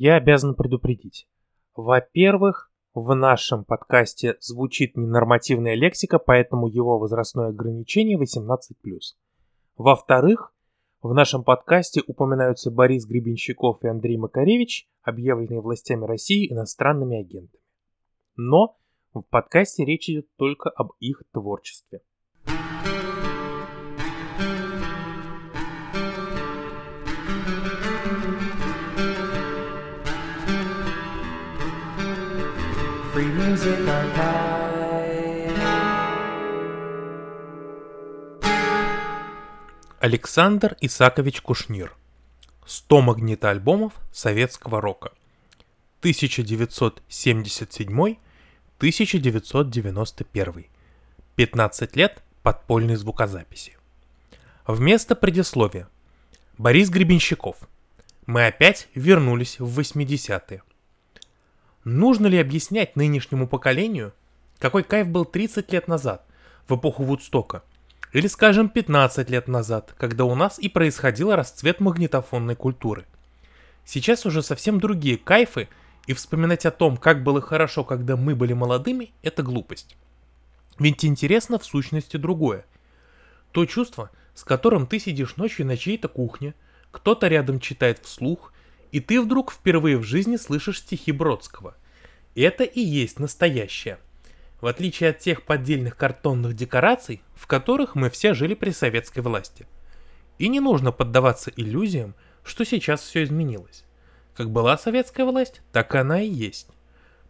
я обязан предупредить. Во-первых, в нашем подкасте звучит ненормативная лексика, поэтому его возрастное ограничение 18+. Во-вторых, в нашем подкасте упоминаются Борис Гребенщиков и Андрей Макаревич, объявленные властями России иностранными агентами. Но в подкасте речь идет только об их творчестве. Александр Исакович Кушнир. 100 магнитоальбомов советского рока. 1977-1991. 15 лет подпольной звукозаписи. Вместо предисловия. Борис Гребенщиков. Мы опять вернулись в 80-е. Нужно ли объяснять нынешнему поколению, какой кайф был 30 лет назад, в эпоху Вудстока, или, скажем, 15 лет назад, когда у нас и происходил расцвет магнитофонной культуры. Сейчас уже совсем другие кайфы, и вспоминать о том, как было хорошо, когда мы были молодыми, это глупость. Ведь интересно в сущности другое. То чувство, с которым ты сидишь ночью на чьей-то кухне, кто-то рядом читает вслух, и ты вдруг впервые в жизни слышишь стихи Бродского. Это и есть настоящее. В отличие от тех поддельных картонных декораций, в которых мы все жили при советской власти. И не нужно поддаваться иллюзиям, что сейчас все изменилось. Как была советская власть, так она и есть.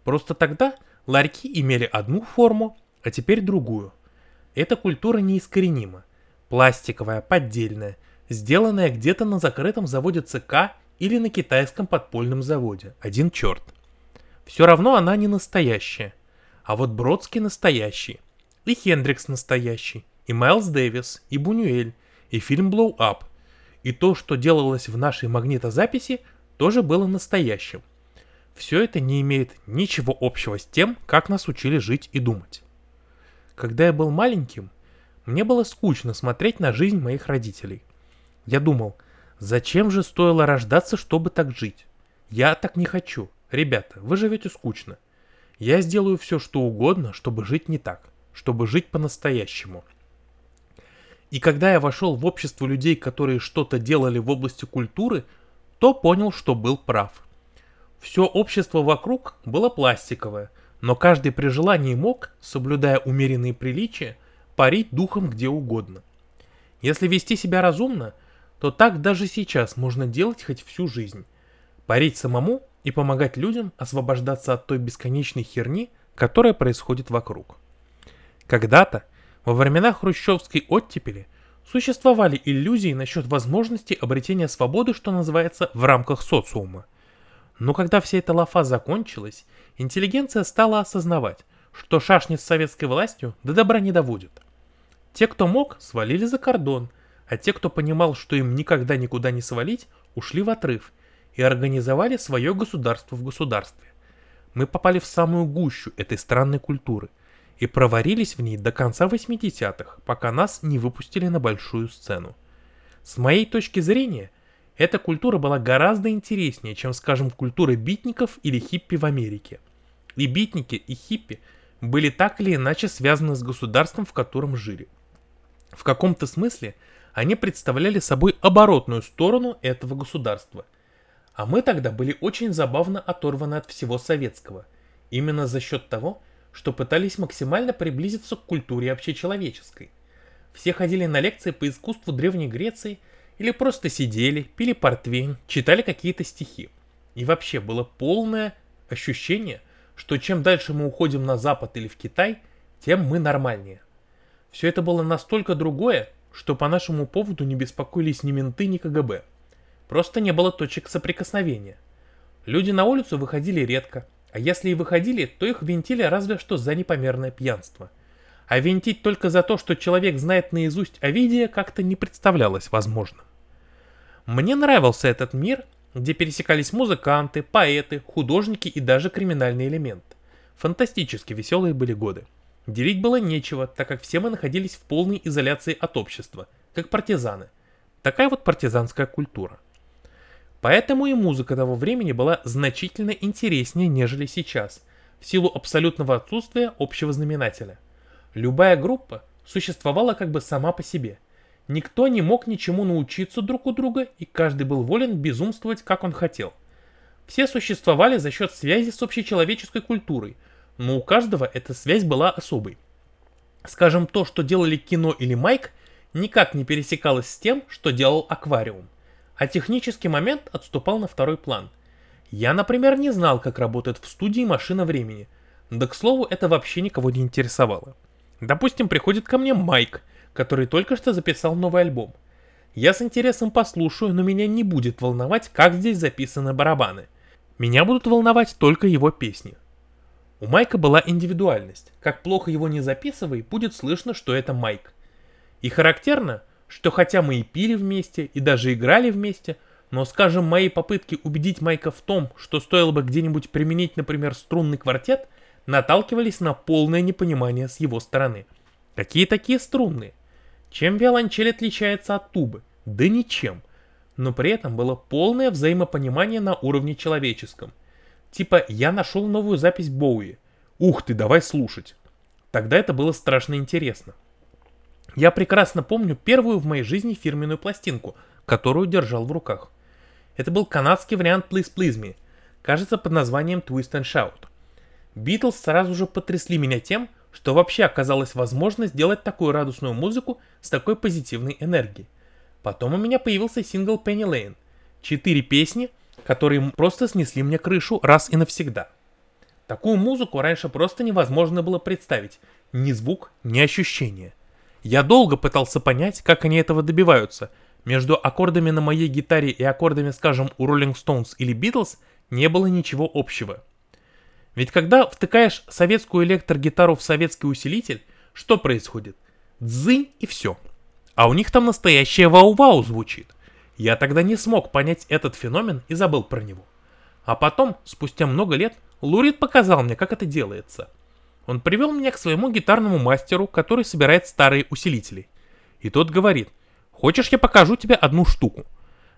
Просто тогда ларьки имели одну форму, а теперь другую. Эта культура неискоренима. Пластиковая, поддельная, сделанная где-то на закрытом заводе ЦК или на китайском подпольном заводе. Один черт. Все равно она не настоящая. А вот Бродский настоящий. И Хендрикс настоящий. И Майлз Дэвис, и Бунюэль, и фильм Blow Up. И то, что делалось в нашей магнитозаписи, тоже было настоящим. Все это не имеет ничего общего с тем, как нас учили жить и думать. Когда я был маленьким, мне было скучно смотреть на жизнь моих родителей. Я думал – Зачем же стоило рождаться, чтобы так жить? Я так не хочу. Ребята, вы живете скучно. Я сделаю все, что угодно, чтобы жить не так, чтобы жить по-настоящему. И когда я вошел в общество людей, которые что-то делали в области культуры, то понял, что был прав. Все общество вокруг было пластиковое, но каждый при желании мог, соблюдая умеренные приличия, парить духом где угодно. Если вести себя разумно – то так даже сейчас можно делать хоть всю жизнь. Парить самому и помогать людям освобождаться от той бесконечной херни, которая происходит вокруг. Когда-то, во времена хрущевской оттепели, существовали иллюзии насчет возможности обретения свободы, что называется, в рамках социума. Но когда вся эта лафа закончилась, интеллигенция стала осознавать, что шашни с советской властью до добра не доводят. Те, кто мог, свалили за кордон – а те, кто понимал, что им никогда никуда не свалить, ушли в отрыв и организовали свое государство в государстве. Мы попали в самую гущу этой странной культуры и проварились в ней до конца 80-х, пока нас не выпустили на большую сцену. С моей точки зрения, эта культура была гораздо интереснее, чем, скажем, культура битников или хиппи в Америке. И битники, и хиппи были так или иначе связаны с государством, в котором жили. В каком-то смысле – они представляли собой оборотную сторону этого государства. А мы тогда были очень забавно оторваны от всего советского, именно за счет того, что пытались максимально приблизиться к культуре общечеловеческой. Все ходили на лекции по искусству Древней Греции или просто сидели, пили портвейн, читали какие-то стихи. И вообще было полное ощущение, что чем дальше мы уходим на Запад или в Китай, тем мы нормальнее. Все это было настолько другое, что по нашему поводу не беспокоились ни менты, ни КГБ. Просто не было точек соприкосновения. Люди на улицу выходили редко, а если и выходили, то их винтили разве что за непомерное пьянство. А винтить только за то, что человек знает наизусть Овидия, как-то не представлялось возможным. Мне нравился этот мир, где пересекались музыканты, поэты, художники и даже криминальный элемент. Фантастически веселые были годы. Делить было нечего, так как все мы находились в полной изоляции от общества, как партизаны. Такая вот партизанская культура. Поэтому и музыка того времени была значительно интереснее, нежели сейчас, в силу абсолютного отсутствия общего знаменателя. Любая группа существовала как бы сама по себе. Никто не мог ничему научиться друг у друга, и каждый был волен безумствовать, как он хотел. Все существовали за счет связи с общечеловеческой культурой, но у каждого эта связь была особой. Скажем, то, что делали кино или Майк, никак не пересекалось с тем, что делал аквариум. А технический момент отступал на второй план. Я, например, не знал, как работает в студии машина времени. Да, к слову, это вообще никого не интересовало. Допустим, приходит ко мне Майк, который только что записал новый альбом. Я с интересом послушаю, но меня не будет волновать, как здесь записаны барабаны. Меня будут волновать только его песни. У Майка была индивидуальность. Как плохо его не записывай, будет слышно, что это Майк. И характерно, что хотя мы и пили вместе, и даже играли вместе, но, скажем, мои попытки убедить Майка в том, что стоило бы где-нибудь применить, например, струнный квартет, наталкивались на полное непонимание с его стороны. Какие такие струнные? Чем виолончель отличается от тубы? Да ничем. Но при этом было полное взаимопонимание на уровне человеческом. Типа, я нашел новую запись Боуи. Ух ты, давай слушать. Тогда это было страшно интересно. Я прекрасно помню первую в моей жизни фирменную пластинку, которую держал в руках. Это был канадский вариант Please Please Me, кажется под названием Twist and Shout. Битлз сразу же потрясли меня тем, что вообще оказалась возможность сделать такую радостную музыку с такой позитивной энергией. Потом у меня появился сингл Penny Lane. Четыре песни, которые просто снесли мне крышу раз и навсегда. Такую музыку раньше просто невозможно было представить. Ни звук, ни ощущение. Я долго пытался понять, как они этого добиваются. Между аккордами на моей гитаре и аккордами, скажем, у Rolling Stones или Beatles не было ничего общего. Ведь когда втыкаешь советскую электрогитару в советский усилитель, что происходит? Дзынь и все. А у них там настоящее вау-вау звучит. Я тогда не смог понять этот феномен и забыл про него. А потом, спустя много лет, Лурид показал мне, как это делается. Он привел меня к своему гитарному мастеру, который собирает старые усилители. И тот говорит, хочешь я покажу тебе одну штуку?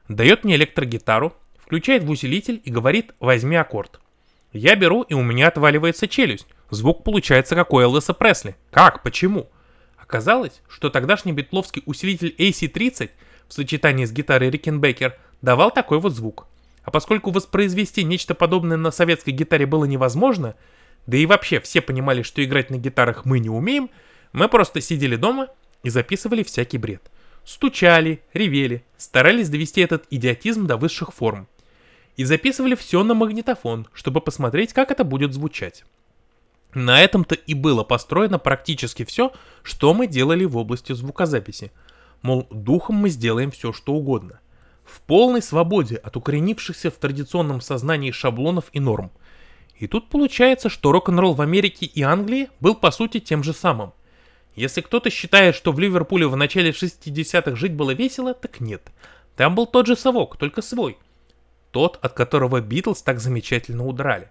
Дает мне электрогитару, включает в усилитель и говорит, возьми аккорд. Я беру, и у меня отваливается челюсть. Звук получается как у Элвиса Пресли. Как? Почему? Оказалось, что тогдашний битловский усилитель AC-30 в сочетании с гитарой Рикенбекер давал такой вот звук. А поскольку воспроизвести нечто подобное на советской гитаре было невозможно, да и вообще все понимали, что играть на гитарах мы не умеем, мы просто сидели дома и записывали всякий бред. Стучали, ревели, старались довести этот идиотизм до высших форм и записывали все на магнитофон, чтобы посмотреть, как это будет звучать. На этом-то и было построено практически все, что мы делали в области звукозаписи. Мол, духом мы сделаем все, что угодно. В полной свободе от укоренившихся в традиционном сознании шаблонов и норм. И тут получается, что рок-н-ролл в Америке и Англии был по сути тем же самым. Если кто-то считает, что в Ливерпуле в начале 60-х жить было весело, так нет. Там был тот же совок, только свой – тот, от которого Битлз так замечательно удрали.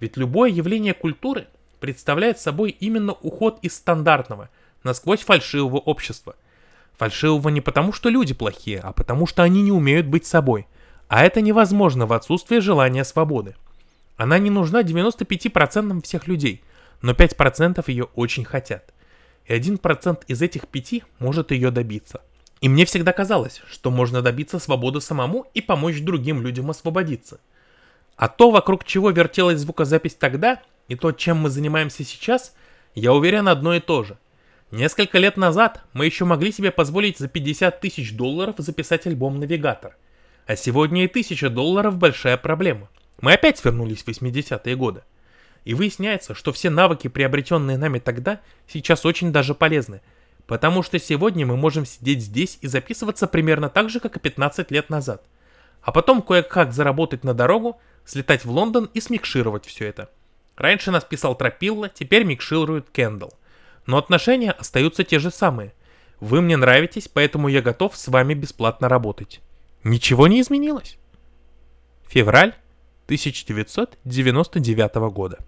Ведь любое явление культуры представляет собой именно уход из стандартного, насквозь фальшивого общества. Фальшивого не потому, что люди плохие, а потому, что они не умеют быть собой. А это невозможно в отсутствии желания свободы. Она не нужна 95% всех людей, но 5% ее очень хотят. И 1% из этих 5 может ее добиться – и мне всегда казалось, что можно добиться свободы самому и помочь другим людям освободиться. А то, вокруг чего вертелась звукозапись тогда, и то, чем мы занимаемся сейчас, я уверен одно и то же. Несколько лет назад мы еще могли себе позволить за 50 тысяч долларов записать альбом «Навигатор». А сегодня и 1000 долларов большая проблема. Мы опять вернулись в 80-е годы. И выясняется, что все навыки, приобретенные нами тогда, сейчас очень даже полезны – Потому что сегодня мы можем сидеть здесь и записываться примерно так же, как и 15 лет назад. А потом кое-как заработать на дорогу, слетать в Лондон и смикшировать все это. Раньше нас писал Тропилла, теперь микширует Кендалл. Но отношения остаются те же самые. Вы мне нравитесь, поэтому я готов с вами бесплатно работать. Ничего не изменилось. Февраль 1999 года.